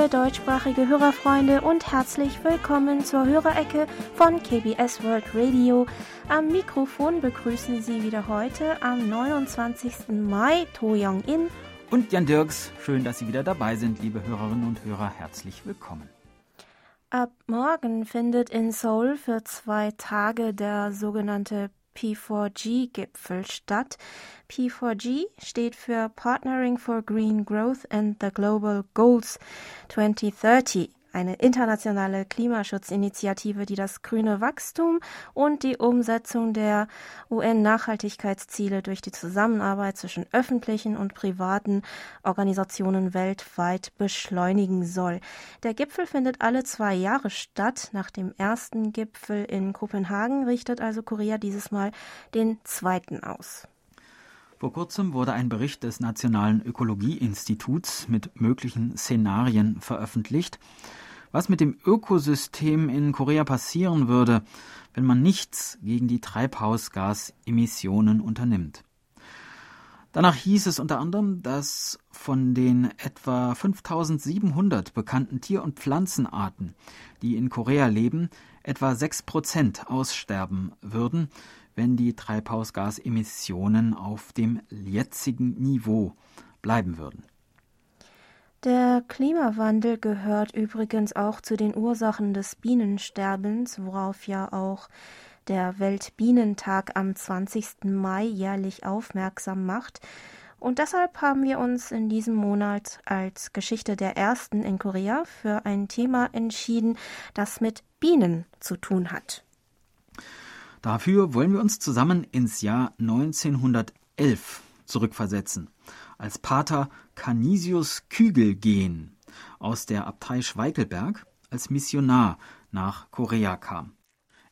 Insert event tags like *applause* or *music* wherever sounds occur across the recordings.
liebe deutschsprachige Hörerfreunde und herzlich willkommen zur Hörerecke von KBS World Radio. Am Mikrofon begrüßen Sie wieder heute am 29. Mai To Young-in und Jan Dirks. Schön, dass Sie wieder dabei sind, liebe Hörerinnen und Hörer. Herzlich willkommen. Ab morgen findet in Seoul für zwei Tage der sogenannte P4G-Gipfel statt. P4G steht für Partnering for Green Growth and the Global Goals 2030 eine internationale Klimaschutzinitiative, die das grüne Wachstum und die Umsetzung der UN-Nachhaltigkeitsziele durch die Zusammenarbeit zwischen öffentlichen und privaten Organisationen weltweit beschleunigen soll. Der Gipfel findet alle zwei Jahre statt. Nach dem ersten Gipfel in Kopenhagen richtet also Korea dieses Mal den zweiten aus. Vor kurzem wurde ein Bericht des Nationalen Ökologieinstituts mit möglichen Szenarien veröffentlicht was mit dem Ökosystem in Korea passieren würde, wenn man nichts gegen die Treibhausgasemissionen unternimmt. Danach hieß es unter anderem, dass von den etwa 5700 bekannten Tier- und Pflanzenarten, die in Korea leben, etwa 6 Prozent aussterben würden, wenn die Treibhausgasemissionen auf dem jetzigen Niveau bleiben würden. Der Klimawandel gehört übrigens auch zu den Ursachen des Bienensterbens, worauf ja auch der Weltbienentag am 20. Mai jährlich aufmerksam macht. Und deshalb haben wir uns in diesem Monat als Geschichte der Ersten in Korea für ein Thema entschieden, das mit Bienen zu tun hat. Dafür wollen wir uns zusammen ins Jahr 1911 zurückversetzen als Pater Canisius Kügelgen aus der Abtei Schweickelberg als Missionar nach Korea kam.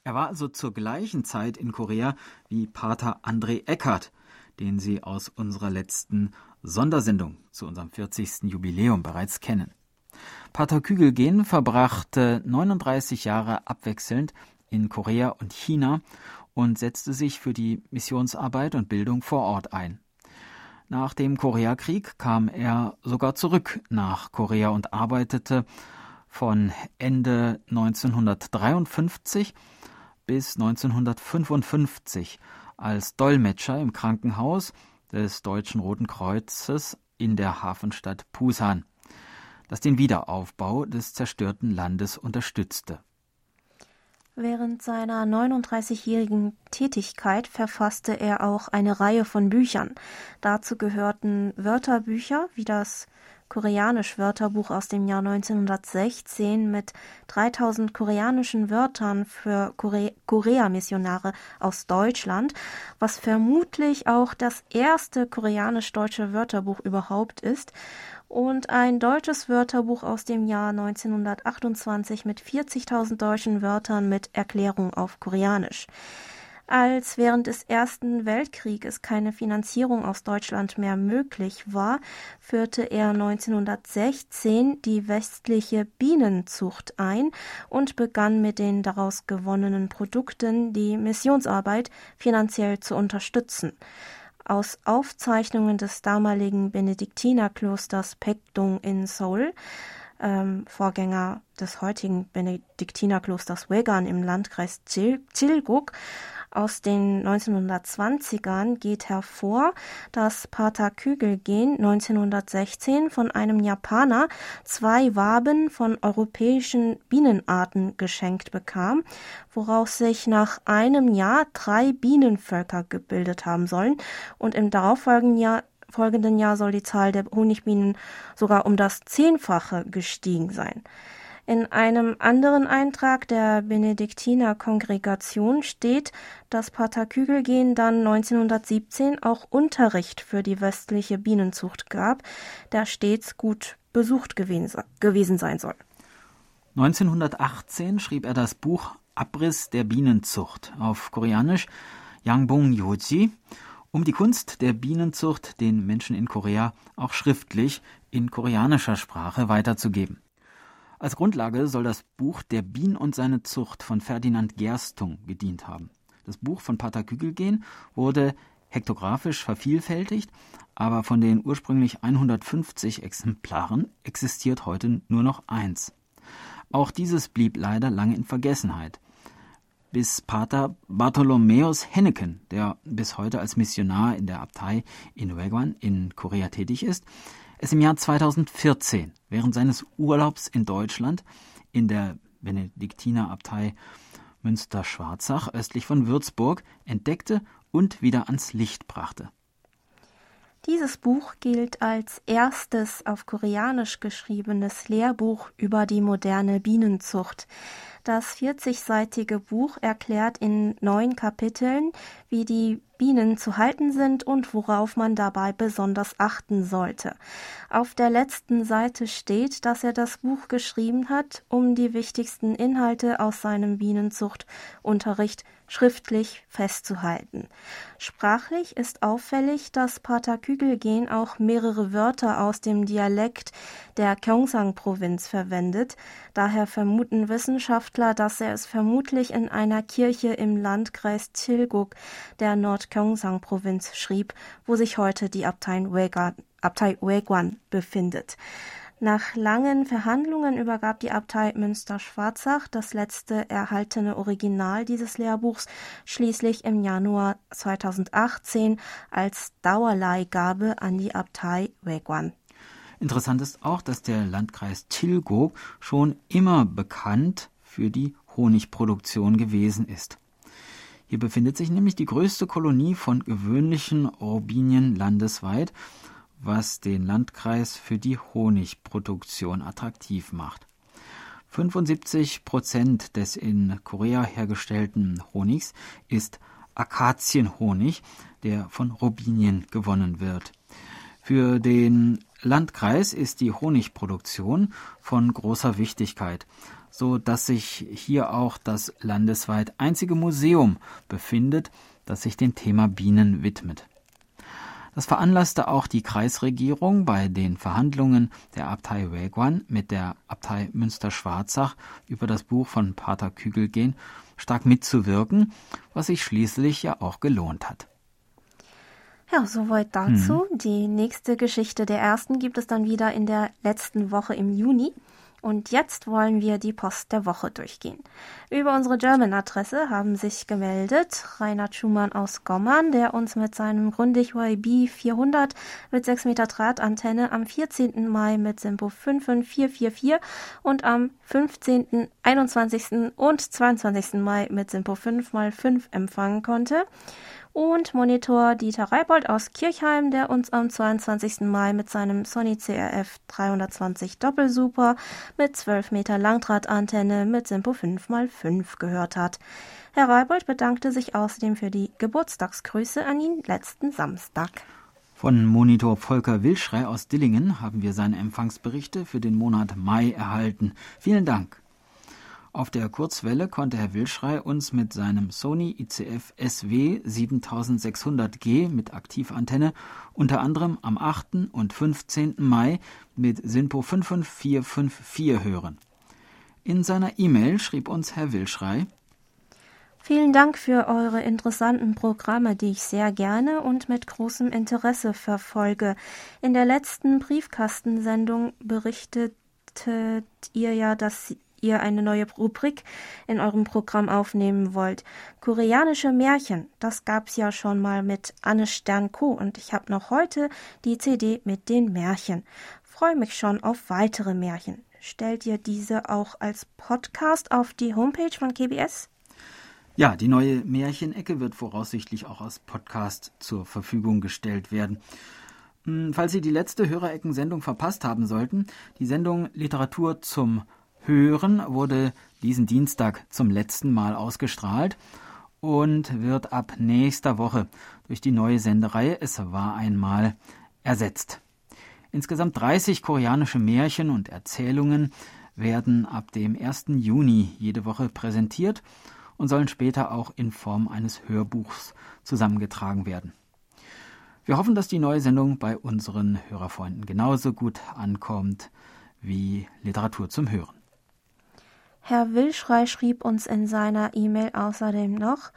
Er war also zur gleichen Zeit in Korea wie Pater André Eckert, den Sie aus unserer letzten Sondersendung zu unserem 40. Jubiläum bereits kennen. Pater Kügelgen verbrachte 39 Jahre abwechselnd in Korea und China und setzte sich für die Missionsarbeit und Bildung vor Ort ein. Nach dem Koreakrieg kam er sogar zurück nach Korea und arbeitete von Ende 1953 bis 1955 als Dolmetscher im Krankenhaus des Deutschen Roten Kreuzes in der Hafenstadt Pusan, das den Wiederaufbau des zerstörten Landes unterstützte. Während seiner 39-jährigen Tätigkeit verfasste er auch eine Reihe von Büchern. Dazu gehörten Wörterbücher wie das Koreanisch-Wörterbuch aus dem Jahr 1916 mit 3000 koreanischen Wörtern für Kore Korea-Missionare aus Deutschland, was vermutlich auch das erste koreanisch-deutsche Wörterbuch überhaupt ist und ein deutsches Wörterbuch aus dem Jahr 1928 mit 40.000 deutschen Wörtern mit Erklärung auf Koreanisch. Als während des Ersten Weltkrieges keine Finanzierung aus Deutschland mehr möglich war, führte er 1916 die westliche Bienenzucht ein und begann mit den daraus gewonnenen Produkten die Missionsarbeit finanziell zu unterstützen aus Aufzeichnungen des damaligen Benediktinerklosters Pekdong in Seoul, ähm, Vorgänger des heutigen Benediktinerklosters Wegan im Landkreis Chilguk, aus den 1920ern geht hervor, dass Pater Kügelgen 1916 von einem Japaner zwei Waben von europäischen Bienenarten geschenkt bekam, woraus sich nach einem Jahr drei Bienenvölker gebildet haben sollen und im darauffolgenden Jahr folgenden Jahr soll die Zahl der Honigbienen sogar um das Zehnfache gestiegen sein. In einem anderen Eintrag der Benediktiner-Kongregation steht, dass Pater Kügelgen dann 1917 auch Unterricht für die westliche Bienenzucht gab, der stets gut besucht gewesen sein soll. 1918 schrieb er das Buch Abriss der Bienenzucht auf Koreanisch Yangbong Yoji, um die Kunst der Bienenzucht den Menschen in Korea auch schriftlich in koreanischer Sprache weiterzugeben. Als Grundlage soll das Buch Der Bien und seine Zucht von Ferdinand Gerstung gedient haben. Das Buch von Pater Kügelgen wurde hektografisch vervielfältigt, aber von den ursprünglich 150 Exemplaren existiert heute nur noch eins. Auch dieses blieb leider lange in Vergessenheit bis Pater Bartholomäus Henneken, der bis heute als Missionar in der Abtei in Wegwan in Korea tätig ist, es im Jahr 2014 während seines Urlaubs in Deutschland in der Benediktinerabtei Münster-Schwarzach östlich von Würzburg entdeckte und wieder ans Licht brachte. Dieses Buch gilt als erstes auf Koreanisch geschriebenes Lehrbuch über die moderne Bienenzucht. Das 40-seitige Buch erklärt in neun Kapiteln, wie die Bienen zu halten sind und worauf man dabei besonders achten sollte. Auf der letzten Seite steht, dass er das Buch geschrieben hat, um die wichtigsten Inhalte aus seinem Bienenzuchtunterricht schriftlich festzuhalten. Sprachlich ist auffällig, dass Pater Kügelgen auch mehrere Wörter aus dem Dialekt der Gyeongsang-Provinz verwendet. Daher vermuten Wissenschaftler, dass er es vermutlich in einer Kirche im Landkreis Tilguk der Nord-Gyeongsang-Provinz schrieb, wo sich heute die Abtei Wegwan befindet. Nach langen Verhandlungen übergab die Abtei Münster-Schwarzach das letzte erhaltene Original dieses Lehrbuchs schließlich im Januar 2018 als Dauerleihgabe an die Abtei Wegwan. Interessant ist auch, dass der Landkreis Tilgog schon immer bekannt für die Honigproduktion gewesen ist. Hier befindet sich nämlich die größte Kolonie von gewöhnlichen Robinien landesweit was den Landkreis für die Honigproduktion attraktiv macht. 75 Prozent des in Korea hergestellten Honigs ist Akazienhonig, der von Robinien gewonnen wird. Für den Landkreis ist die Honigproduktion von großer Wichtigkeit, so dass sich hier auch das landesweit einzige Museum befindet, das sich dem Thema Bienen widmet. Das veranlasste auch die Kreisregierung bei den Verhandlungen der Abtei Wegwan mit der Abtei Münster-Schwarzach über das Buch von Pater Kügelgen stark mitzuwirken, was sich schließlich ja auch gelohnt hat. Ja, soweit dazu. Hm. Die nächste Geschichte der ersten gibt es dann wieder in der letzten Woche im Juni. Und jetzt wollen wir die Post der Woche durchgehen. Über unsere German-Adresse haben sich gemeldet Reinhard Schumann aus Gommern, der uns mit seinem Grundig YB 400 mit 6 Meter Drahtantenne am 14. Mai mit Simpo 55444 und am 15., 21. und 22. Mai mit Simpo 5x5 empfangen konnte und Monitor Dieter Reibold aus Kirchheim, der uns am 22. Mai mit seinem Sony CRF 320 Doppelsuper mit 12 Meter Langdrahtantenne mit Simpo 5x5 gehört hat. Herr Reibold bedankte sich außerdem für die Geburtstagsgrüße an ihn letzten Samstag. Von Monitor Volker Wilschrei aus Dillingen haben wir seine Empfangsberichte für den Monat Mai erhalten. Vielen Dank. Auf der Kurzwelle konnte Herr Wilschrei uns mit seinem Sony ICF SW 7600G mit Aktivantenne unter anderem am 8. und 15. Mai mit SINPO 55454 hören. In seiner E-Mail schrieb uns Herr Wilschrei Vielen Dank für eure interessanten Programme, die ich sehr gerne und mit großem Interesse verfolge. In der letzten Briefkastensendung berichtet ihr ja, dass ihr eine neue Rubrik in eurem Programm aufnehmen wollt. Koreanische Märchen, das gab's ja schon mal mit Anne Stern-Co. und ich habe noch heute die CD mit den Märchen. Freue mich schon auf weitere Märchen. Stellt ihr diese auch als Podcast auf die Homepage von KBS? Ja, die neue Märchenecke wird voraussichtlich auch als Podcast zur Verfügung gestellt werden. Hm, falls Sie die letzte Hörerecken-Sendung verpasst haben sollten, die Sendung Literatur zum Hören wurde diesen Dienstag zum letzten Mal ausgestrahlt und wird ab nächster Woche durch die neue Sendereihe Es war einmal ersetzt. Insgesamt 30 koreanische Märchen und Erzählungen werden ab dem 1. Juni jede Woche präsentiert und sollen später auch in Form eines Hörbuchs zusammengetragen werden. Wir hoffen, dass die neue Sendung bei unseren Hörerfreunden genauso gut ankommt wie Literatur zum Hören. Herr Wilschrei schrieb uns in seiner E-Mail außerdem noch,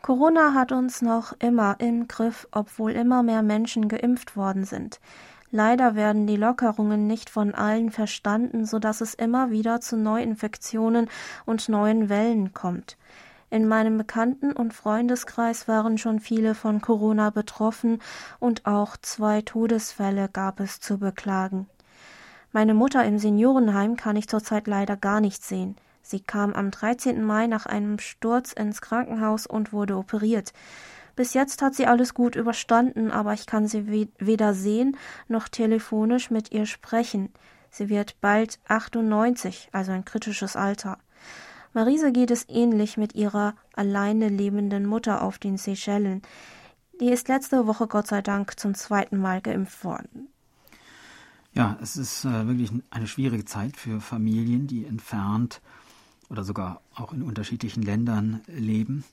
Corona hat uns noch immer im Griff, obwohl immer mehr Menschen geimpft worden sind. Leider werden die Lockerungen nicht von allen verstanden, so dass es immer wieder zu Neuinfektionen und neuen Wellen kommt. In meinem Bekannten- und Freundeskreis waren schon viele von Corona betroffen und auch zwei Todesfälle gab es zu beklagen. Meine Mutter im Seniorenheim kann ich zurzeit leider gar nicht sehen. Sie kam am 13. Mai nach einem Sturz ins Krankenhaus und wurde operiert. Bis jetzt hat sie alles gut überstanden, aber ich kann sie weder sehen noch telefonisch mit ihr sprechen. Sie wird bald 98, also ein kritisches Alter. Marise geht es ähnlich mit ihrer alleine lebenden Mutter auf den Seychellen. Die ist letzte Woche Gott sei Dank zum zweiten Mal geimpft worden. Ja, es ist äh, wirklich eine schwierige Zeit für Familien, die entfernt oder sogar auch in unterschiedlichen Ländern leben.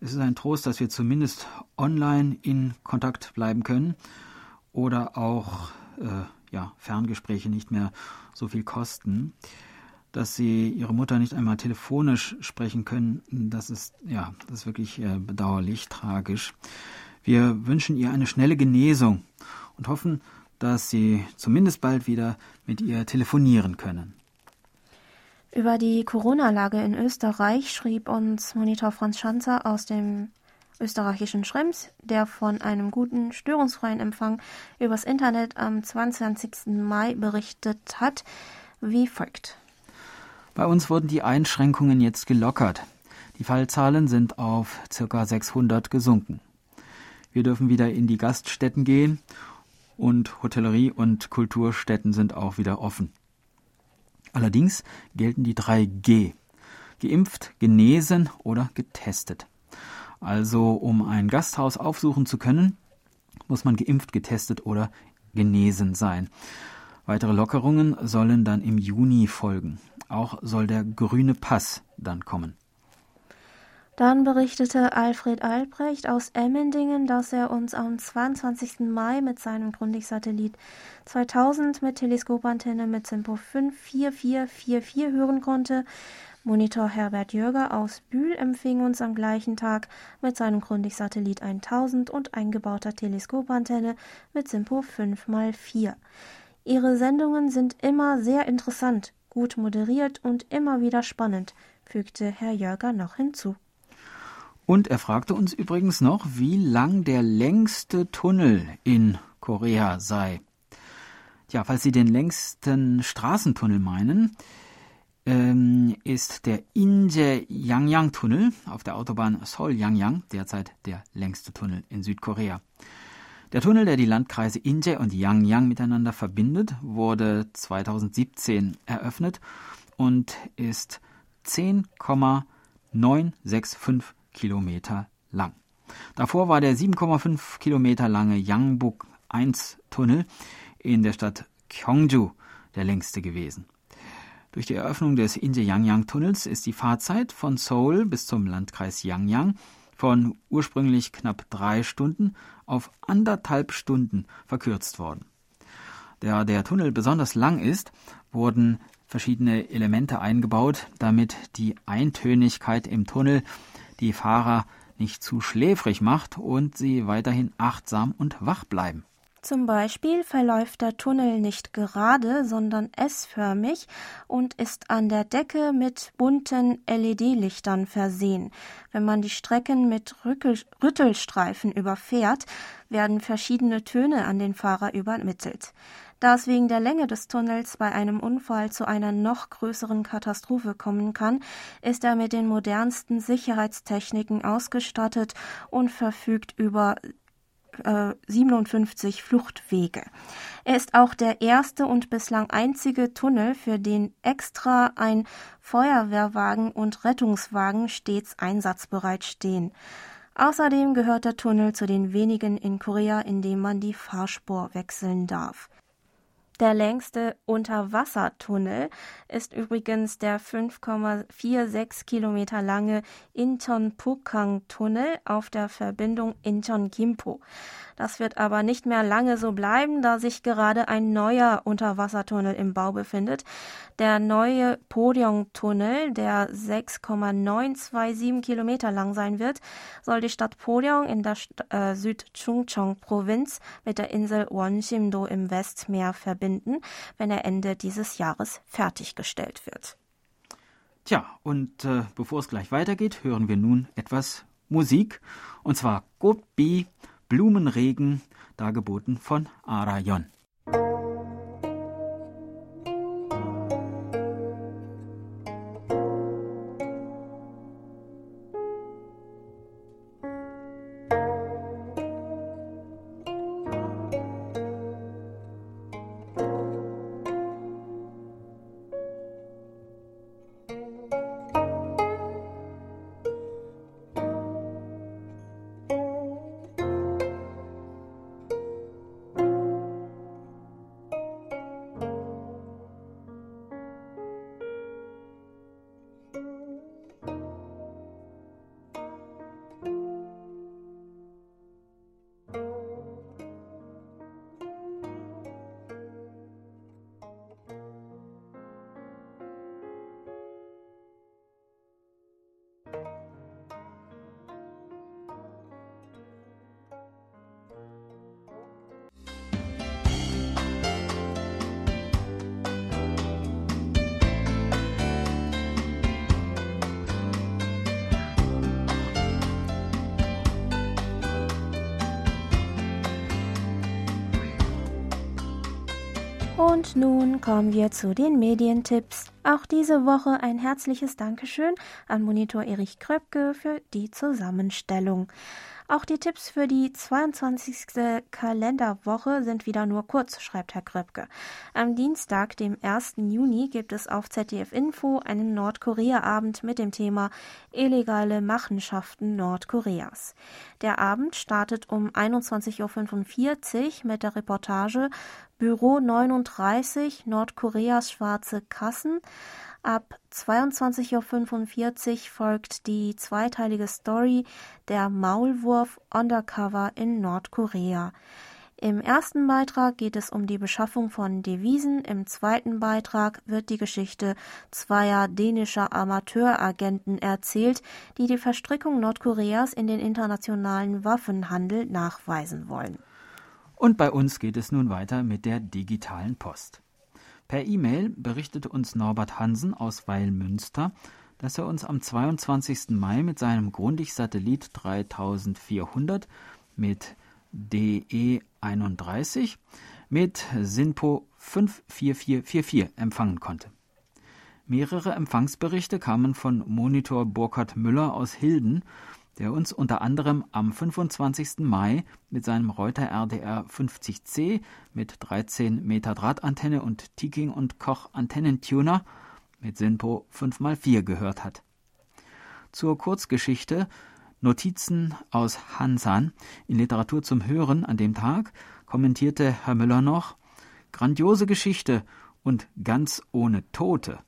Es ist ein Trost, dass wir zumindest online in Kontakt bleiben können oder auch äh, ja, Ferngespräche nicht mehr so viel kosten. Dass sie ihre Mutter nicht einmal telefonisch sprechen können, das ist ja, das ist wirklich äh, bedauerlich, tragisch. Wir wünschen ihr eine schnelle Genesung und hoffen, dass sie zumindest bald wieder mit ihr telefonieren können. Über die Corona-Lage in Österreich schrieb uns Monitor Franz Schanzer aus dem österreichischen Schrems, der von einem guten, störungsfreien Empfang übers Internet am 22. Mai berichtet hat, wie folgt. Bei uns wurden die Einschränkungen jetzt gelockert. Die Fallzahlen sind auf ca. 600 gesunken. Wir dürfen wieder in die Gaststätten gehen und Hotellerie und Kulturstätten sind auch wieder offen. Allerdings gelten die drei G. Geimpft, genesen oder getestet. Also um ein Gasthaus aufsuchen zu können, muss man geimpft, getestet oder genesen sein. Weitere Lockerungen sollen dann im Juni folgen. Auch soll der grüne Pass dann kommen. Dann berichtete Alfred Albrecht aus Emmendingen, dass er uns am 22. Mai mit seinem Grundig-Satellit 2000 mit Teleskopantenne mit Simpo 54444 hören konnte. Monitor Herbert Jürger aus Bühl empfing uns am gleichen Tag mit seinem Grundig-Satellit 1000 und eingebauter Teleskopantenne mit Simpo 5x4. Ihre Sendungen sind immer sehr interessant, gut moderiert und immer wieder spannend, fügte Herr Jörger noch hinzu. Und er fragte uns übrigens noch, wie lang der längste Tunnel in Korea sei. Tja, falls Sie den längsten Straßentunnel meinen, ähm, ist der Inje-Yangyang-Tunnel auf der Autobahn Seoul-Yangyang derzeit der längste Tunnel in Südkorea. Der Tunnel, der die Landkreise Inje und Yangyang miteinander verbindet, wurde 2017 eröffnet und ist 10,965 Kilometer lang. Davor war der 7,5 Kilometer lange Yangbuk 1 Tunnel in der Stadt Gyeongju der längste gewesen. Durch die Eröffnung des Inje-Yangyang-Tunnels ist die Fahrzeit von Seoul bis zum Landkreis Yangyang von ursprünglich knapp drei Stunden auf anderthalb Stunden verkürzt worden. Da der Tunnel besonders lang ist, wurden verschiedene Elemente eingebaut, damit die Eintönigkeit im Tunnel die Fahrer nicht zu schläfrig macht und sie weiterhin achtsam und wach bleiben. Zum Beispiel verläuft der Tunnel nicht gerade, sondern S-förmig und ist an der Decke mit bunten LED-Lichtern versehen. Wenn man die Strecken mit Rückel Rüttelstreifen überfährt, werden verschiedene Töne an den Fahrer übermittelt. Da es wegen der Länge des Tunnels bei einem Unfall zu einer noch größeren Katastrophe kommen kann, ist er mit den modernsten Sicherheitstechniken ausgestattet und verfügt über 57 äh, Fluchtwege. Er ist auch der erste und bislang einzige Tunnel, für den extra ein Feuerwehrwagen und Rettungswagen stets einsatzbereit stehen. Außerdem gehört der Tunnel zu den wenigen in Korea, in dem man die Fahrspur wechseln darf. Der längste Unterwassertunnel ist übrigens der 5,46 Kilometer lange Incheon-Pukang-Tunnel auf der Verbindung Incheon-Gimpo. Das wird aber nicht mehr lange so bleiben, da sich gerade ein neuer Unterwassertunnel im Bau befindet. Der neue Poryong-Tunnel, der 6,927 Kilometer lang sein wird, soll die Stadt Poryong in der äh, Südchungcheong-Provinz mit der Insel Wonsimdo im Westmeer verbinden, wenn er Ende dieses Jahres fertiggestellt wird. Tja, und äh, bevor es gleich weitergeht, hören wir nun etwas Musik, und zwar Gobi Blumenregen, dargeboten von Arayon. Und nun kommen wir zu den Medientipps. Auch diese Woche ein herzliches Dankeschön an Monitor Erich Kröpke für die Zusammenstellung. Auch die Tipps für die 22. Kalenderwoche sind wieder nur kurz, schreibt Herr Kröpke. Am Dienstag, dem 1. Juni, gibt es auf ZDF Info einen Nordkorea-Abend mit dem Thema illegale Machenschaften Nordkoreas. Der Abend startet um 21.45 Uhr mit der Reportage Büro 39 Nordkoreas schwarze Kassen. Ab 22.45 Uhr folgt die zweiteilige Story Der Maulwurf Undercover in Nordkorea. Im ersten Beitrag geht es um die Beschaffung von Devisen, im zweiten Beitrag wird die Geschichte zweier dänischer Amateuragenten erzählt, die die Verstrickung Nordkoreas in den internationalen Waffenhandel nachweisen wollen. Und bei uns geht es nun weiter mit der digitalen Post. Per E-Mail berichtete uns Norbert Hansen aus Weilmünster, dass er uns am 22. Mai mit seinem Grundig-Satellit 3400 mit DE31 mit SINPO 54444 empfangen konnte. Mehrere Empfangsberichte kamen von Monitor Burkhard Müller aus Hilden der uns unter anderem am 25. Mai mit seinem Reuter RDR 50C mit 13 Meter Drahtantenne und Tiking und Koch Antennentuner mit Sinpo 5x4 gehört hat. Zur Kurzgeschichte Notizen aus Hansan in Literatur zum Hören an dem Tag kommentierte Herr Müller noch Grandiose Geschichte und ganz ohne Tote.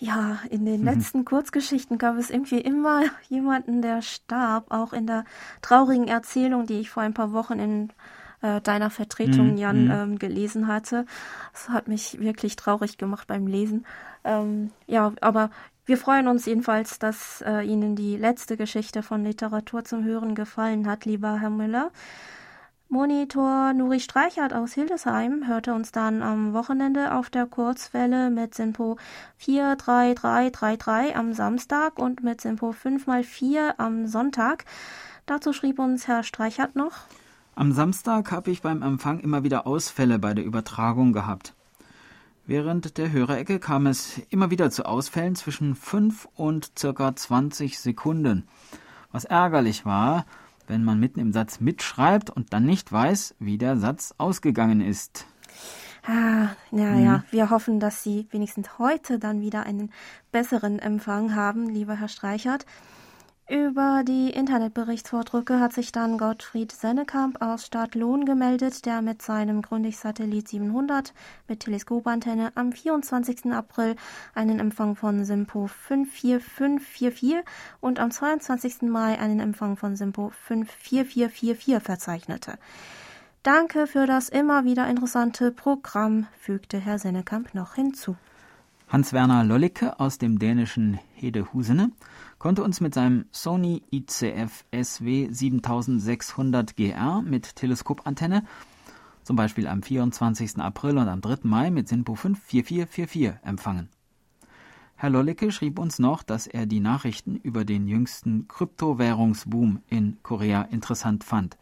Ja, in den *laughs* mhm. letzten Kurzgeschichten gab es irgendwie immer jemanden, der starb, auch in der traurigen Erzählung, die ich vor ein paar Wochen in äh, deiner Vertretung, mhm. Jan, mhm. ähm, gelesen hatte. Das hat mich wirklich traurig gemacht beim Lesen. Ähm, ja, aber wir freuen uns jedenfalls, dass äh, Ihnen die letzte Geschichte von Literatur zum Hören gefallen hat, lieber Herr Müller. Monitor Nuri Streichert aus Hildesheim hörte uns dann am Wochenende auf der Kurzwelle mit Simpo 43333 am Samstag und mit Simpo 5x4 am Sonntag. Dazu schrieb uns Herr Streichert noch. Am Samstag habe ich beim Empfang immer wieder Ausfälle bei der Übertragung gehabt. Während der Hörerecke kam es immer wieder zu Ausfällen zwischen 5 und circa 20 Sekunden. Was ärgerlich war, wenn man mitten im Satz mitschreibt und dann nicht weiß, wie der Satz ausgegangen ist. Ah, ja, mhm. ja, wir hoffen, dass Sie wenigstens heute dann wieder einen besseren Empfang haben, lieber Herr Streichert. Über die Internetberichtsvordrücke hat sich dann Gottfried Sennekamp aus Stadtlohn gemeldet, der mit seinem Grundig-Satellit 700 mit Teleskopantenne am 24. April einen Empfang von SIMPO 54544 und am 22. Mai einen Empfang von SIMPO 54444 verzeichnete. Danke für das immer wieder interessante Programm, fügte Herr Sennekamp noch hinzu. Hans-Werner Lollicke aus dem dänischen Hedehusene konnte uns mit seinem Sony ICF SW 7600 GR mit Teleskopantenne zum Beispiel am 24. April und am 3. Mai mit SINPO 54444 empfangen. Herr Lollicke schrieb uns noch, dass er die Nachrichten über den jüngsten Kryptowährungsboom in Korea interessant fand.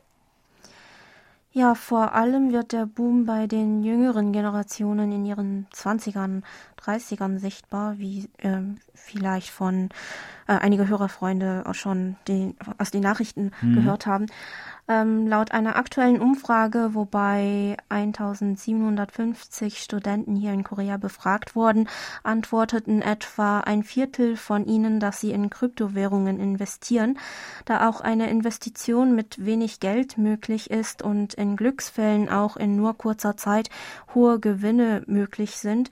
Ja, vor allem wird der Boom bei den jüngeren Generationen in ihren 20ern, 30ern sichtbar, wie äh, vielleicht von äh, einige Hörerfreunde auch schon die, aus den Nachrichten mhm. gehört haben. Ähm, laut einer aktuellen Umfrage, wobei 1750 Studenten hier in Korea befragt wurden, antworteten etwa ein Viertel von ihnen, dass sie in Kryptowährungen investieren, da auch eine Investition mit wenig Geld möglich ist und in Glücksfällen auch in nur kurzer Zeit hohe Gewinne möglich sind,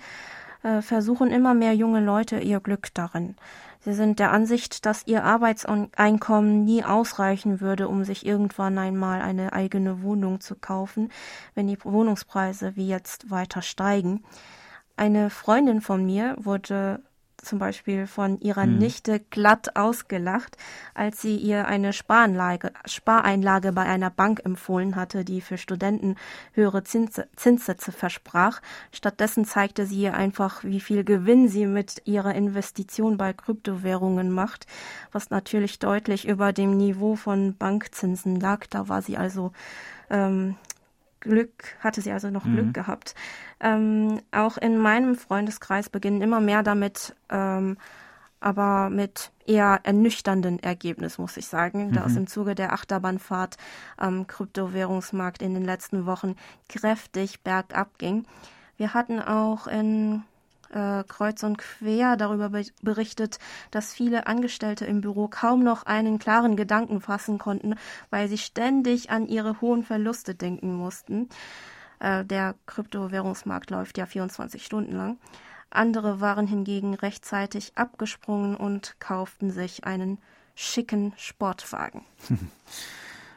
äh, versuchen immer mehr junge Leute ihr Glück darin. Sie sind der Ansicht, dass ihr Arbeitseinkommen nie ausreichen würde, um sich irgendwann einmal eine eigene Wohnung zu kaufen, wenn die Wohnungspreise wie jetzt weiter steigen. Eine Freundin von mir wurde zum Beispiel von ihrer hm. Nichte glatt ausgelacht, als sie ihr eine Sparanlage, Spareinlage bei einer Bank empfohlen hatte, die für Studenten höhere Zinse, Zinssätze versprach. Stattdessen zeigte sie ihr einfach, wie viel Gewinn sie mit ihrer Investition bei Kryptowährungen macht, was natürlich deutlich über dem Niveau von Bankzinsen lag. Da war sie also ähm, Glück, hatte sie also noch mhm. Glück gehabt. Ähm, auch in meinem Freundeskreis beginnen immer mehr damit, ähm, aber mit eher ernüchternden Ergebnis, muss ich sagen, mhm. da es im Zuge der Achterbahnfahrt am Kryptowährungsmarkt in den letzten Wochen kräftig bergab ging. Wir hatten auch in äh, kreuz und quer darüber berichtet, dass viele Angestellte im Büro kaum noch einen klaren Gedanken fassen konnten, weil sie ständig an ihre hohen Verluste denken mussten. Äh, der Kryptowährungsmarkt läuft ja 24 Stunden lang. Andere waren hingegen rechtzeitig abgesprungen und kauften sich einen schicken Sportwagen. *laughs*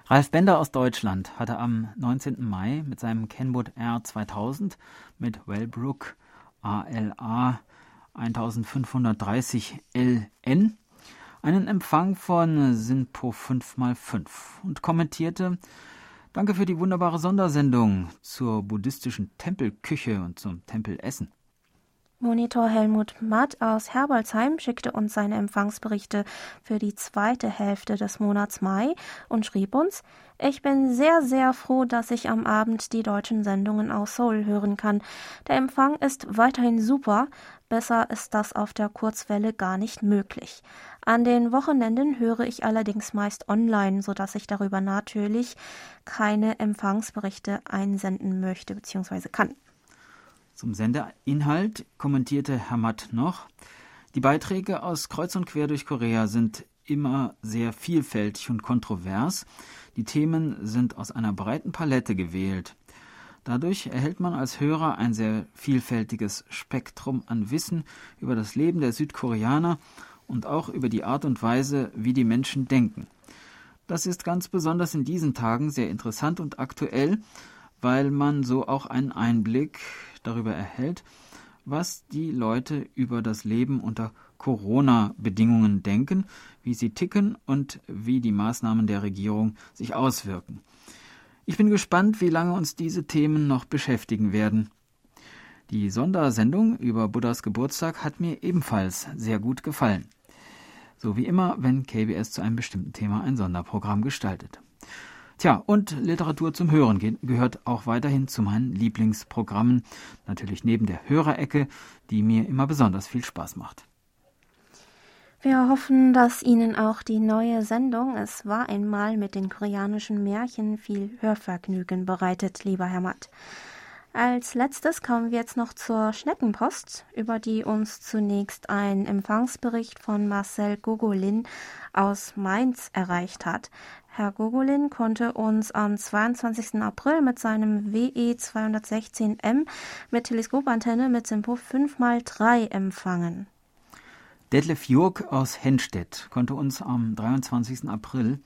Ralf Bender aus Deutschland hatte am 19. Mai mit seinem Kenwood R 2000 mit Wellbrook ALA 1530 LN einen Empfang von SINPO 5x5 und kommentierte, Danke für die wunderbare Sondersendung zur buddhistischen Tempelküche und zum Tempelessen. Monitor Helmut Matt aus Herbolzheim schickte uns seine Empfangsberichte für die zweite Hälfte des Monats Mai und schrieb uns, ich bin sehr, sehr froh, dass ich am Abend die deutschen Sendungen aus Seoul hören kann. Der Empfang ist weiterhin super. Besser ist das auf der Kurzwelle gar nicht möglich. An den Wochenenden höre ich allerdings meist online, so dass ich darüber natürlich keine Empfangsberichte einsenden möchte bzw. kann. Zum Senderinhalt kommentierte Herr Matt noch, die Beiträge aus Kreuz und Quer durch Korea sind immer sehr vielfältig und kontrovers. Die Themen sind aus einer breiten Palette gewählt. Dadurch erhält man als Hörer ein sehr vielfältiges Spektrum an Wissen über das Leben der Südkoreaner und auch über die Art und Weise, wie die Menschen denken. Das ist ganz besonders in diesen Tagen sehr interessant und aktuell, weil man so auch einen Einblick darüber erhält, was die Leute über das Leben unter Corona-Bedingungen denken, wie sie ticken und wie die Maßnahmen der Regierung sich auswirken. Ich bin gespannt, wie lange uns diese Themen noch beschäftigen werden. Die Sondersendung über Buddhas Geburtstag hat mir ebenfalls sehr gut gefallen. So wie immer, wenn KBS zu einem bestimmten Thema ein Sonderprogramm gestaltet. Tja, und Literatur zum Hören gehört auch weiterhin zu meinen Lieblingsprogrammen, natürlich neben der Hörerecke, die mir immer besonders viel Spaß macht. Wir hoffen, dass Ihnen auch die neue Sendung Es war einmal mit den koreanischen Märchen viel Hörvergnügen bereitet, lieber Herr Matt. Als letztes kommen wir jetzt noch zur Schneckenpost, über die uns zunächst ein Empfangsbericht von Marcel Gogolin aus Mainz erreicht hat. Herr Gogolin konnte uns am 22. April mit seinem WE 216M mit Teleskopantenne mit Simpo 5x3 empfangen. Detlef Jurk aus Henstedt konnte uns am 23. April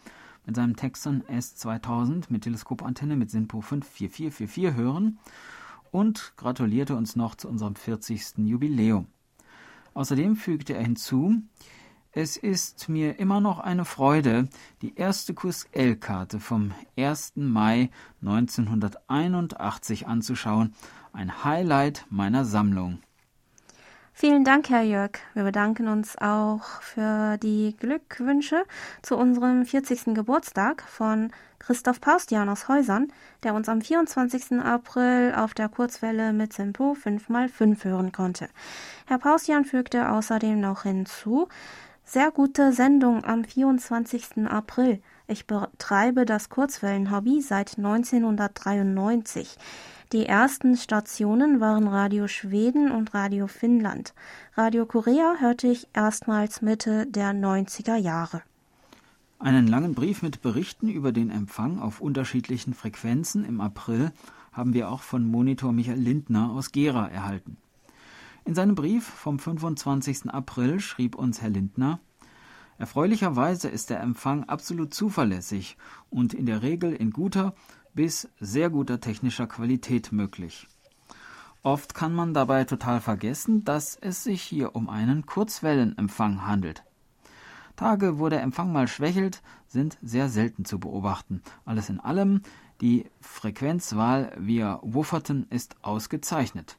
mit seinem Texan S2000 mit Teleskopantenne mit SINPO 54444 hören und gratulierte uns noch zu unserem 40. Jubiläum. Außerdem fügte er hinzu, es ist mir immer noch eine Freude, die erste QSL-Karte vom 1. Mai 1981 anzuschauen, ein Highlight meiner Sammlung. Vielen Dank, Herr Jörg. Wir bedanken uns auch für die Glückwünsche zu unserem 40. Geburtstag von Christoph Paustian aus Häusern, der uns am 24. April auf der Kurzwelle mit Simpo 5x5 hören konnte. Herr Paustian fügte außerdem noch hinzu, sehr gute Sendung am 24. April. Ich betreibe das Kurzwellenhobby seit 1993. Die ersten Stationen waren Radio Schweden und Radio Finnland. Radio Korea hörte ich erstmals Mitte der 90er Jahre. Einen langen Brief mit Berichten über den Empfang auf unterschiedlichen Frequenzen im April haben wir auch von Monitor Michael Lindner aus Gera erhalten. In seinem Brief vom 25. April schrieb uns Herr Lindner, Erfreulicherweise ist der Empfang absolut zuverlässig und in der Regel in guter bis sehr guter technischer Qualität möglich. Oft kann man dabei total vergessen, dass es sich hier um einen Kurzwellenempfang handelt. Tage, wo der Empfang mal schwächelt, sind sehr selten zu beobachten. Alles in allem, die Frequenzwahl via Wufferton ist ausgezeichnet.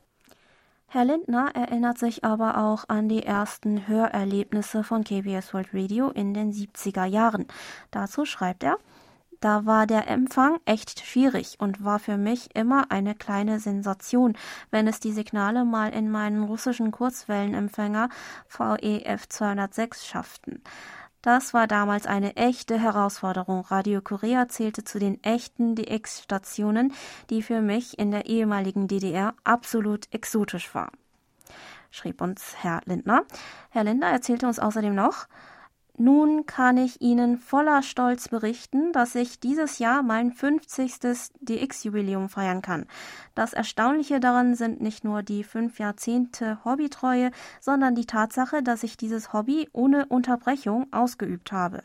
Herr Lindner erinnert sich aber auch an die ersten Hörerlebnisse von KBS World Radio in den 70er Jahren. Dazu schreibt er, da war der Empfang echt schwierig und war für mich immer eine kleine Sensation, wenn es die Signale mal in meinen russischen Kurzwellenempfänger VEF 206 schafften. Das war damals eine echte Herausforderung. Radio Korea zählte zu den echten DX-Stationen, die für mich in der ehemaligen DDR absolut exotisch war. Schrieb uns Herr Lindner. Herr Lindner erzählte uns außerdem noch, nun kann ich Ihnen voller Stolz berichten, dass ich dieses Jahr mein 50. DX-Jubiläum feiern kann. Das Erstaunliche daran sind nicht nur die fünf Jahrzehnte Hobbytreue, sondern die Tatsache, dass ich dieses Hobby ohne Unterbrechung ausgeübt habe.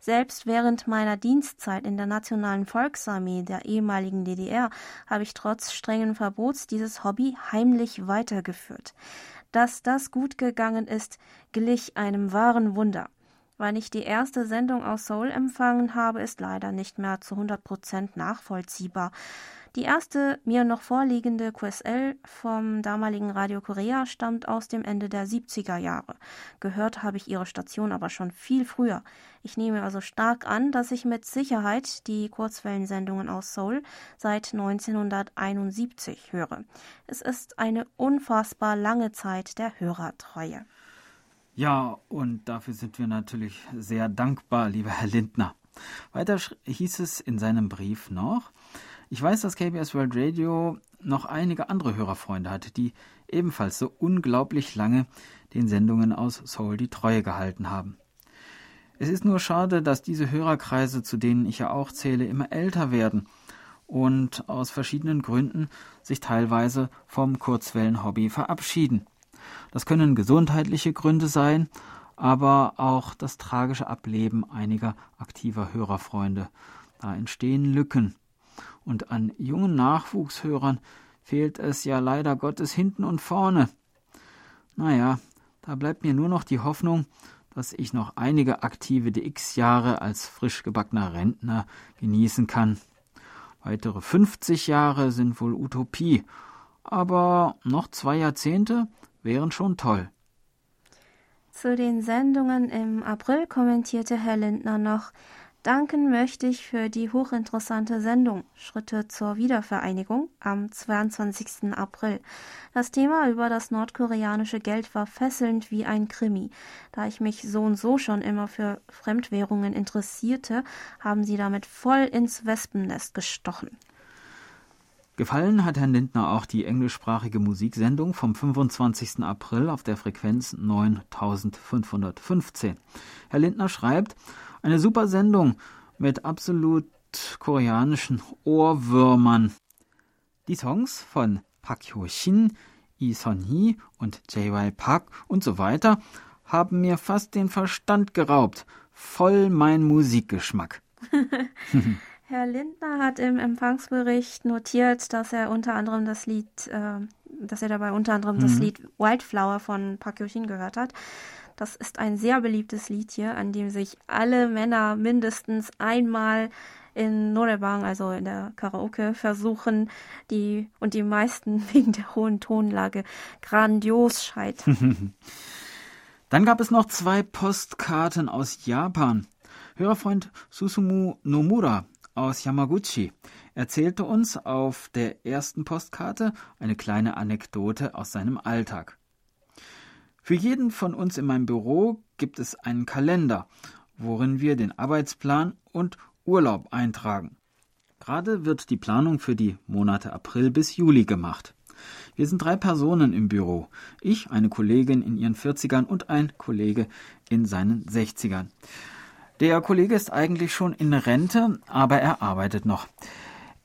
Selbst während meiner Dienstzeit in der Nationalen Volksarmee der ehemaligen DDR habe ich trotz strengen Verbots dieses Hobby heimlich weitergeführt. Dass das gut gegangen ist, glich einem wahren Wunder. Wann ich die erste Sendung aus Seoul empfangen habe, ist leider nicht mehr zu 100 Prozent nachvollziehbar. Die erste mir noch vorliegende QSL vom damaligen Radio Korea stammt aus dem Ende der 70er Jahre. Gehört habe ich ihre Station aber schon viel früher. Ich nehme also stark an, dass ich mit Sicherheit die Kurzwellensendungen aus Seoul seit 1971 höre. Es ist eine unfassbar lange Zeit der Hörertreue. Ja, und dafür sind wir natürlich sehr dankbar, lieber Herr Lindner. Weiter hieß es in seinem Brief noch, ich weiß, dass KBS World Radio noch einige andere Hörerfreunde hat, die ebenfalls so unglaublich lange den Sendungen aus Seoul die Treue gehalten haben. Es ist nur schade, dass diese Hörerkreise, zu denen ich ja auch zähle, immer älter werden und aus verschiedenen Gründen sich teilweise vom Kurzwellenhobby verabschieden. Das können gesundheitliche Gründe sein, aber auch das tragische Ableben einiger aktiver Hörerfreunde. Da entstehen Lücken. Und an jungen Nachwuchshörern fehlt es ja leider Gottes hinten und vorne. Naja, da bleibt mir nur noch die Hoffnung, dass ich noch einige aktive DX-Jahre als frisch gebackener Rentner genießen kann. Weitere 50 Jahre sind wohl Utopie, aber noch zwei Jahrzehnte wären schon toll. Zu den Sendungen im April kommentierte Herr Lindner noch, Danken möchte ich für die hochinteressante Sendung Schritte zur Wiedervereinigung am 22. April. Das Thema über das nordkoreanische Geld war fesselnd wie ein Krimi. Da ich mich so und so schon immer für Fremdwährungen interessierte, haben sie damit voll ins Wespennest gestochen. Gefallen hat Herrn Lindner auch die englischsprachige Musiksendung vom 25. April auf der Frequenz 9515. Herr Lindner schreibt, eine super Sendung mit absolut koreanischen Ohrwürmern. Die Songs von Park Hyo-shin, Lee Son-hee und J.Y. Park und so weiter haben mir fast den Verstand geraubt. Voll mein Musikgeschmack. *laughs* Herr Lindner hat im Empfangsbericht notiert, dass er unter anderem das Lied, äh, dass er dabei unter anderem mhm. das Lied Wildflower von Park Yoshin gehört hat. Das ist ein sehr beliebtes Lied hier, an dem sich alle Männer mindestens einmal in Norebang, also in der Karaoke, versuchen, die und die meisten *laughs* wegen der hohen Tonlage grandios scheitern. *laughs* Dann gab es noch zwei Postkarten aus Japan. Hörerfreund Susumu Nomura aus Yamaguchi erzählte uns auf der ersten Postkarte eine kleine Anekdote aus seinem Alltag. Für jeden von uns in meinem Büro gibt es einen Kalender, worin wir den Arbeitsplan und Urlaub eintragen. Gerade wird die Planung für die Monate April bis Juli gemacht. Wir sind drei Personen im Büro. Ich, eine Kollegin in ihren 40ern und ein Kollege in seinen 60ern. Der Kollege ist eigentlich schon in Rente, aber er arbeitet noch.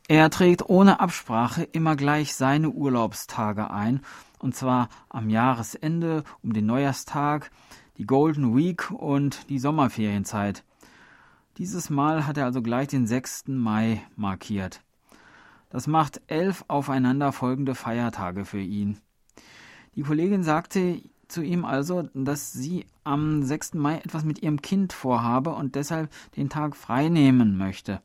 Er trägt ohne Absprache immer gleich seine Urlaubstage ein, und zwar am Jahresende, um den Neujahrstag, die Golden Week und die Sommerferienzeit. Dieses Mal hat er also gleich den 6. Mai markiert. Das macht elf aufeinanderfolgende Feiertage für ihn. Die Kollegin sagte zu ihm also, dass sie am 6. Mai etwas mit ihrem Kind vorhabe und deshalb den Tag frei nehmen möchte.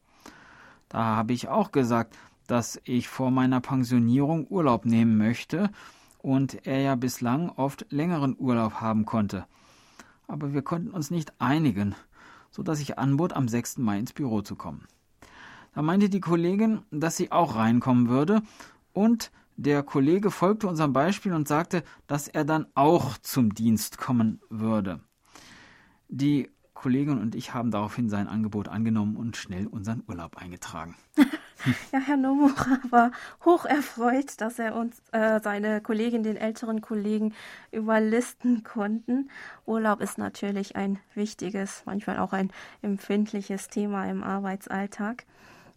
Da habe ich auch gesagt, dass ich vor meiner Pensionierung Urlaub nehmen möchte und er ja bislang oft längeren Urlaub haben konnte. Aber wir konnten uns nicht einigen, so dass ich anbot, am 6. Mai ins Büro zu kommen. Da meinte die Kollegin, dass sie auch reinkommen würde, und der Kollege folgte unserem Beispiel und sagte, dass er dann auch zum Dienst kommen würde. Die Kollegin und ich haben daraufhin sein Angebot angenommen und schnell unseren Urlaub eingetragen. *laughs* ja, Herr Nomura war hoch erfreut, dass er uns, äh, seine Kollegin, den älteren Kollegen, überlisten konnten. Urlaub ist natürlich ein wichtiges, manchmal auch ein empfindliches Thema im Arbeitsalltag.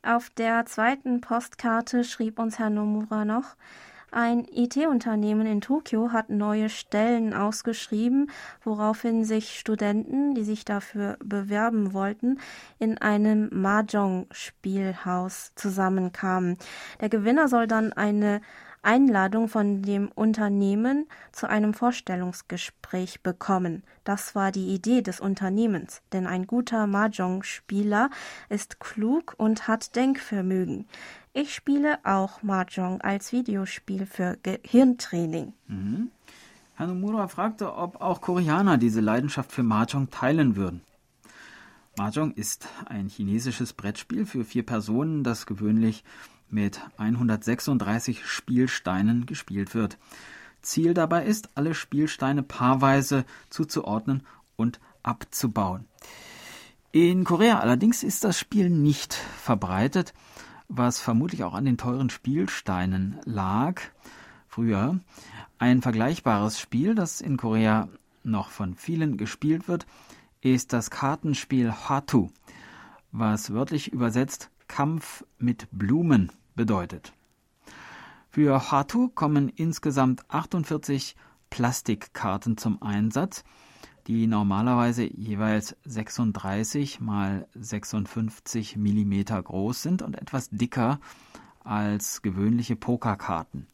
Auf der zweiten Postkarte schrieb uns Herr Nomura noch, ein IT-Unternehmen in Tokio hat neue Stellen ausgeschrieben, woraufhin sich Studenten, die sich dafür bewerben wollten, in einem Mahjong-Spielhaus zusammenkamen. Der Gewinner soll dann eine Einladung von dem Unternehmen zu einem Vorstellungsgespräch bekommen. Das war die Idee des Unternehmens, denn ein guter Mahjong-Spieler ist klug und hat Denkvermögen. Ich spiele auch Mahjong als Videospiel für Gehirntraining. Mhm. Nomura fragte, ob auch Koreaner diese Leidenschaft für Mahjong teilen würden. Mahjong ist ein chinesisches Brettspiel für vier Personen, das gewöhnlich mit 136 Spielsteinen gespielt wird. Ziel dabei ist, alle Spielsteine paarweise zuzuordnen und abzubauen. In Korea allerdings ist das Spiel nicht verbreitet, was vermutlich auch an den teuren Spielsteinen lag. Früher ein vergleichbares Spiel, das in Korea noch von vielen gespielt wird, ist das Kartenspiel Hatu, was wörtlich übersetzt Kampf mit Blumen bedeutet. Für Hatu kommen insgesamt 48 Plastikkarten zum Einsatz, die normalerweise jeweils 36 mal 56 mm groß sind und etwas dicker als gewöhnliche Pokerkarten.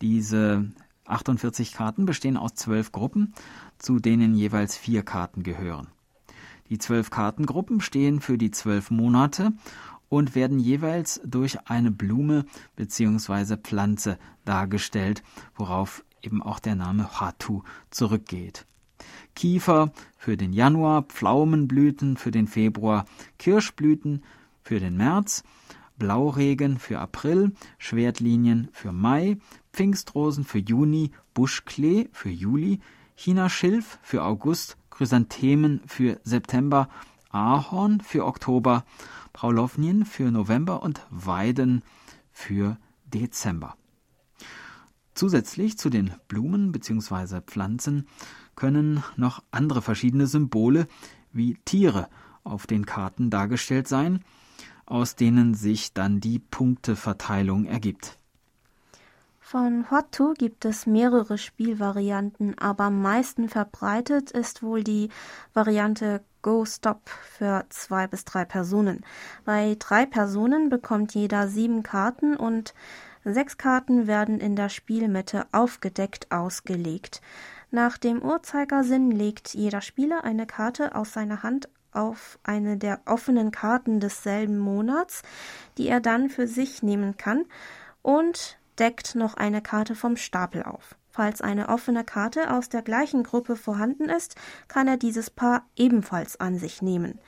Diese 48 Karten bestehen aus zwölf Gruppen, zu denen jeweils vier Karten gehören. Die zwölf Kartengruppen stehen für die zwölf Monate und werden jeweils durch eine Blume bzw. Pflanze dargestellt, worauf eben auch der Name Hatu zurückgeht. Kiefer für den Januar, Pflaumenblüten für den Februar, Kirschblüten für den März, Blauregen für April, Schwertlinien für Mai, Pfingstrosen für Juni, Buschklee für Juli, Chinaschilf für August, Chrysanthemen für September, Ahorn für Oktober, Praulownin für November und Weiden für Dezember. Zusätzlich zu den Blumen bzw. Pflanzen können noch andere verschiedene Symbole wie Tiere auf den Karten dargestellt sein, aus denen sich dann die Punkteverteilung ergibt. Von Huatu gibt es mehrere Spielvarianten, aber am meisten verbreitet ist wohl die Variante Go Stop für zwei bis drei Personen. Bei drei Personen bekommt jeder sieben Karten und sechs Karten werden in der Spielmitte aufgedeckt ausgelegt. Nach dem Uhrzeigersinn legt jeder Spieler eine Karte aus seiner Hand auf eine der offenen Karten desselben Monats, die er dann für sich nehmen kann, und deckt noch eine Karte vom Stapel auf. Falls eine offene Karte aus der gleichen Gruppe vorhanden ist, kann er dieses Paar ebenfalls an sich nehmen.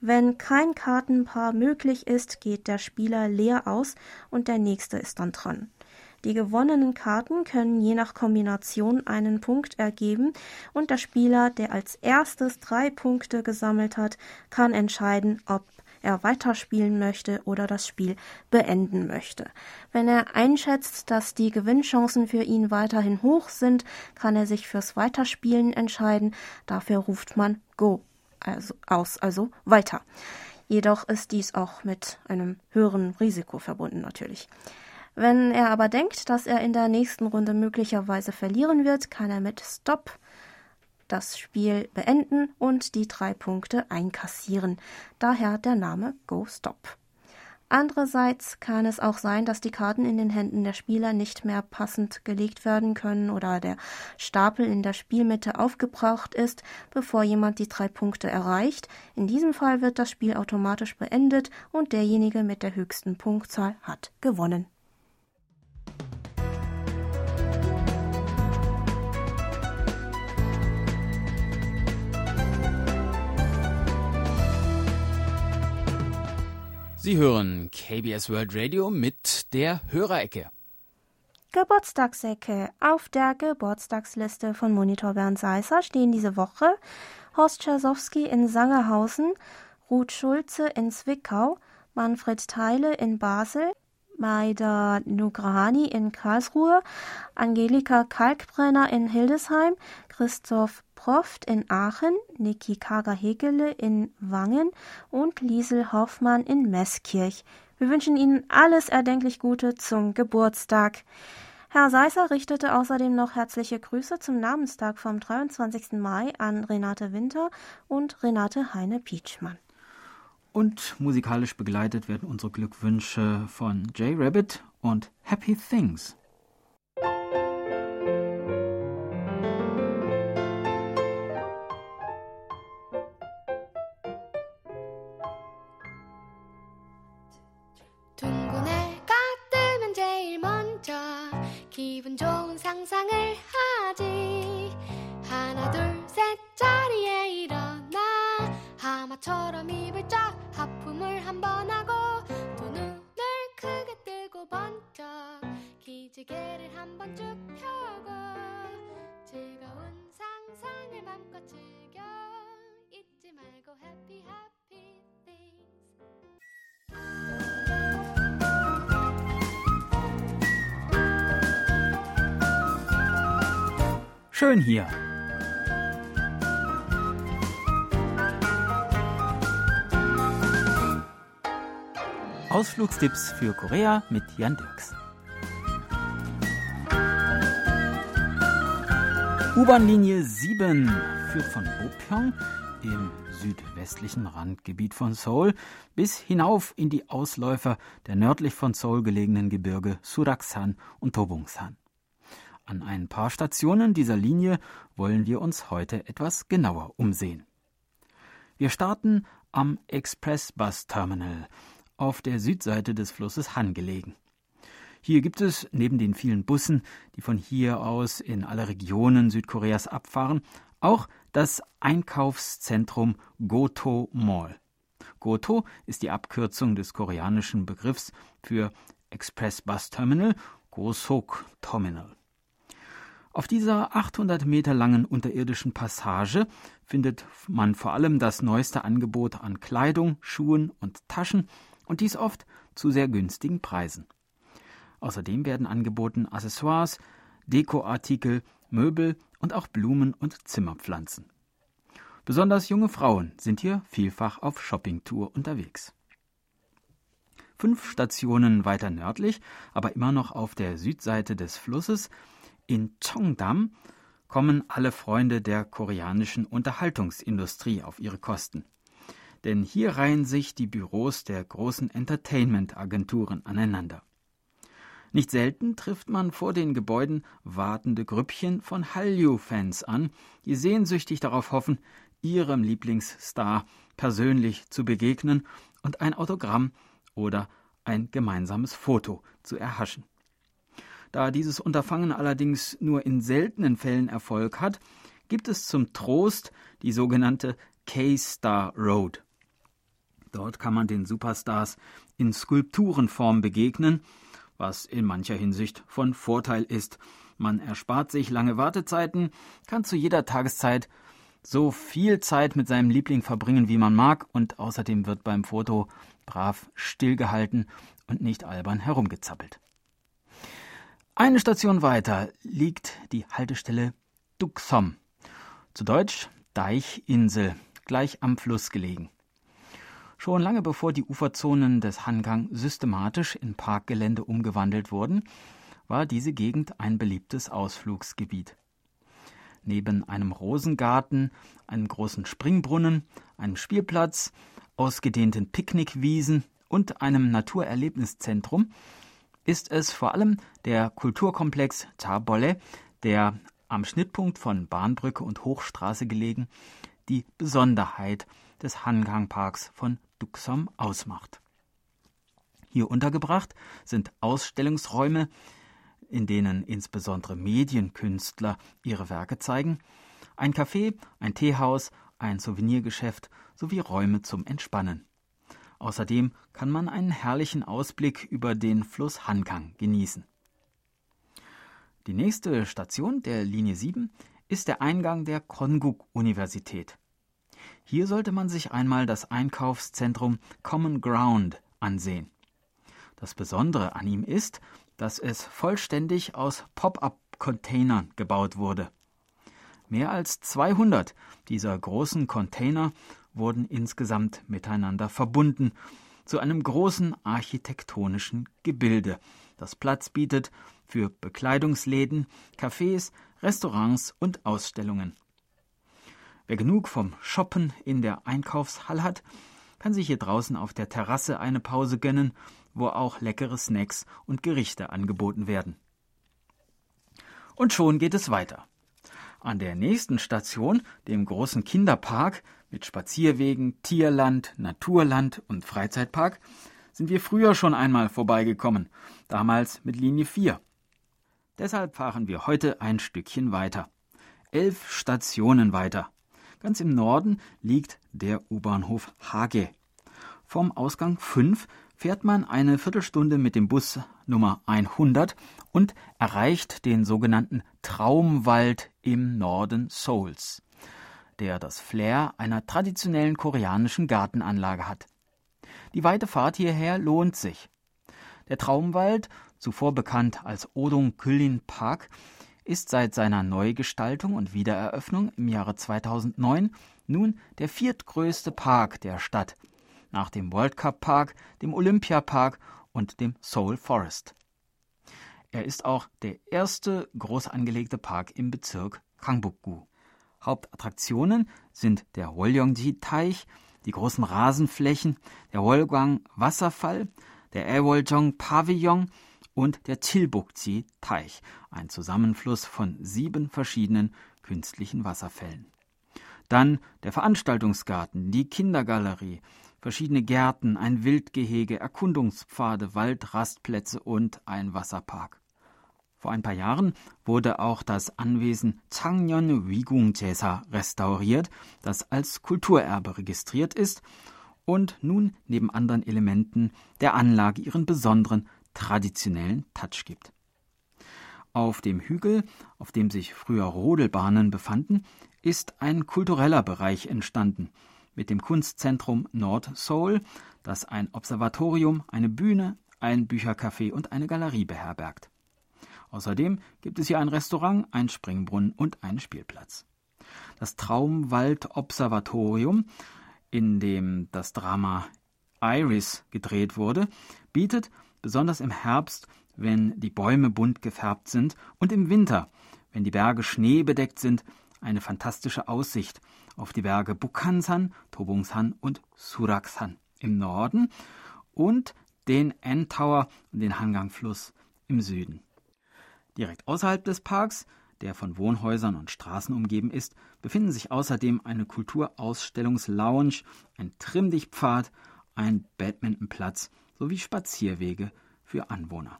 Wenn kein Kartenpaar möglich ist, geht der Spieler leer aus und der nächste ist dann dran. Die gewonnenen Karten können je nach Kombination einen Punkt ergeben und der Spieler, der als erstes drei Punkte gesammelt hat, kann entscheiden, ob er weiterspielen möchte oder das Spiel beenden möchte. Wenn er einschätzt, dass die Gewinnchancen für ihn weiterhin hoch sind, kann er sich fürs Weiterspielen entscheiden. Dafür ruft man Go also aus, also weiter. Jedoch ist dies auch mit einem höheren Risiko verbunden natürlich. Wenn er aber denkt, dass er in der nächsten Runde möglicherweise verlieren wird, kann er mit Stop das Spiel beenden und die drei Punkte einkassieren. Daher der Name Go Stop. Andererseits kann es auch sein, dass die Karten in den Händen der Spieler nicht mehr passend gelegt werden können oder der Stapel in der Spielmitte aufgebraucht ist, bevor jemand die drei Punkte erreicht. In diesem Fall wird das Spiel automatisch beendet und derjenige mit der höchsten Punktzahl hat gewonnen. Sie hören KBS World Radio mit der Hörerecke. Geburtstagsecke. Auf der Geburtstagsliste von Monitor Bernd Seisser stehen diese Woche Horst Czasowski in Sangerhausen, Ruth Schulze in Zwickau, Manfred Theile in Basel, Maida Nugrani in Karlsruhe, Angelika Kalkbrenner in Hildesheim, Christoph Proft in Aachen, Niki Kager-Hegele in Wangen und Liesel Hoffmann in Meßkirch. Wir wünschen Ihnen alles erdenklich Gute zum Geburtstag. Herr Seisser richtete außerdem noch herzliche Grüße zum Namenstag vom 23. Mai an Renate Winter und Renate Heine-Pietschmann. Und musikalisch begleitet werden unsere Glückwünsche von Jay Rabbit und Happy Things. Hier. Ausflugstipps für Korea mit Jan Dirks. U-Bahn-Linie 7 führt von Bopyeong im südwestlichen Randgebiet von Seoul bis hinauf in die Ausläufer der nördlich von Seoul gelegenen Gebirge Suraksan und Tobungsan. An ein paar Stationen dieser Linie wollen wir uns heute etwas genauer umsehen. Wir starten am Express Bus Terminal auf der Südseite des Flusses Han gelegen. Hier gibt es neben den vielen Bussen, die von hier aus in alle Regionen Südkoreas abfahren, auch das Einkaufszentrum Goto Mall. Goto ist die Abkürzung des koreanischen Begriffs für Express Bus Terminal, Gosok Terminal. Auf dieser 800 Meter langen unterirdischen Passage findet man vor allem das neueste Angebot an Kleidung, Schuhen und Taschen und dies oft zu sehr günstigen Preisen. Außerdem werden angeboten Accessoires, Dekoartikel, Möbel und auch Blumen und Zimmerpflanzen. Besonders junge Frauen sind hier vielfach auf Shoppingtour unterwegs. Fünf Stationen weiter nördlich, aber immer noch auf der Südseite des Flusses, in Cheongdam, kommen alle Freunde der koreanischen Unterhaltungsindustrie auf ihre Kosten. Denn hier reihen sich die Büros der großen Entertainment-Agenturen aneinander. Nicht selten trifft man vor den Gebäuden wartende Grüppchen von Hallyu-Fans an, die sehnsüchtig darauf hoffen, ihrem Lieblingsstar persönlich zu begegnen und ein Autogramm oder ein gemeinsames Foto zu erhaschen. Da dieses Unterfangen allerdings nur in seltenen Fällen Erfolg hat, gibt es zum Trost die sogenannte K-Star Road. Dort kann man den Superstars in Skulpturenform begegnen, was in mancher Hinsicht von Vorteil ist. Man erspart sich lange Wartezeiten, kann zu jeder Tageszeit so viel Zeit mit seinem Liebling verbringen, wie man mag, und außerdem wird beim Foto brav stillgehalten und nicht albern herumgezappelt. Eine Station weiter liegt die Haltestelle Duxom, zu Deutsch Deichinsel, gleich am Fluss gelegen. Schon lange bevor die Uferzonen des Hangang systematisch in Parkgelände umgewandelt wurden, war diese Gegend ein beliebtes Ausflugsgebiet. Neben einem Rosengarten, einem großen Springbrunnen, einem Spielplatz, ausgedehnten Picknickwiesen und einem Naturerlebniszentrum ist es vor allem der Kulturkomplex Tabole, der am Schnittpunkt von Bahnbrücke und Hochstraße gelegen, die Besonderheit des Hangangparks von Duxom ausmacht. Hier untergebracht sind Ausstellungsräume, in denen insbesondere Medienkünstler ihre Werke zeigen, ein Café, ein Teehaus, ein Souvenirgeschäft sowie Räume zum Entspannen. Außerdem kann man einen herrlichen Ausblick über den Fluss Hankang genießen. Die nächste Station der Linie 7 ist der Eingang der Konguk-Universität. Hier sollte man sich einmal das Einkaufszentrum Common Ground ansehen. Das Besondere an ihm ist, dass es vollständig aus Pop-up-Containern gebaut wurde. Mehr als 200 dieser großen Container wurden insgesamt miteinander verbunden zu einem großen architektonischen Gebilde, das Platz bietet für Bekleidungsläden, Cafés, Restaurants und Ausstellungen. Wer genug vom Shoppen in der Einkaufshalle hat, kann sich hier draußen auf der Terrasse eine Pause gönnen, wo auch leckere Snacks und Gerichte angeboten werden. Und schon geht es weiter. An der nächsten Station, dem großen Kinderpark mit Spazierwegen, Tierland, Naturland und Freizeitpark, sind wir früher schon einmal vorbeigekommen, damals mit Linie 4. Deshalb fahren wir heute ein Stückchen weiter. Elf Stationen weiter. Ganz im Norden liegt der U-Bahnhof Hage. Vom Ausgang 5 fährt man eine Viertelstunde mit dem Bus Nummer 100 und erreicht den sogenannten Traumwald im Norden Seouls, der das Flair einer traditionellen koreanischen Gartenanlage hat. Die weite Fahrt hierher lohnt sich. Der Traumwald, zuvor bekannt als Odong Kyllin Park, ist seit seiner Neugestaltung und Wiedereröffnung im Jahre 2009 nun der viertgrößte Park der Stadt, nach dem World Cup Park, dem Olympia Park und dem Seoul Forest. Er ist auch der erste groß angelegte Park im Bezirk Gangbuk-gu. Hauptattraktionen sind der Wolyongji-Teich, die großen Rasenflächen, der Wolgang Wasserfall, der Aewoljong Pavillon und der Chilbukji-Teich, ein Zusammenfluss von sieben verschiedenen künstlichen Wasserfällen. Dann der Veranstaltungsgarten, die Kindergalerie, verschiedene Gärten, ein Wildgehege, Erkundungspfade, Waldrastplätze und ein Wasserpark. Vor ein paar Jahren wurde auch das Anwesen Changnyeon Wigung Jesa restauriert, das als Kulturerbe registriert ist und nun neben anderen Elementen der Anlage ihren besonderen traditionellen Touch gibt. Auf dem Hügel, auf dem sich früher Rodelbahnen befanden, ist ein kultureller Bereich entstanden, mit dem Kunstzentrum Nord Seoul, das ein Observatorium, eine Bühne, ein Büchercafé und eine Galerie beherbergt. Außerdem gibt es hier ein Restaurant, ein Springbrunnen und einen Spielplatz. Das Traumwald-Observatorium, in dem das Drama Iris gedreht wurde, bietet besonders im Herbst, wenn die Bäume bunt gefärbt sind, und im Winter, wenn die Berge schneebedeckt sind, eine fantastische Aussicht auf die Berge Bukhansan, Tobungsan und Suraksan im Norden und den N Tower und den Hangang-Fluss im Süden. Direkt außerhalb des Parks, der von Wohnhäusern und Straßen umgeben ist, befinden sich außerdem eine Kulturausstellungslounge, ein Trimmdichtpfad, ein Badmintonplatz sowie Spazierwege für Anwohner.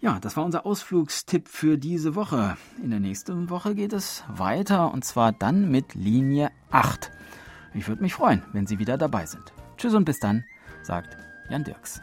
Ja, das war unser Ausflugstipp für diese Woche. In der nächsten Woche geht es weiter und zwar dann mit Linie 8. Ich würde mich freuen, wenn Sie wieder dabei sind. Tschüss und bis dann, sagt Jan Dirks.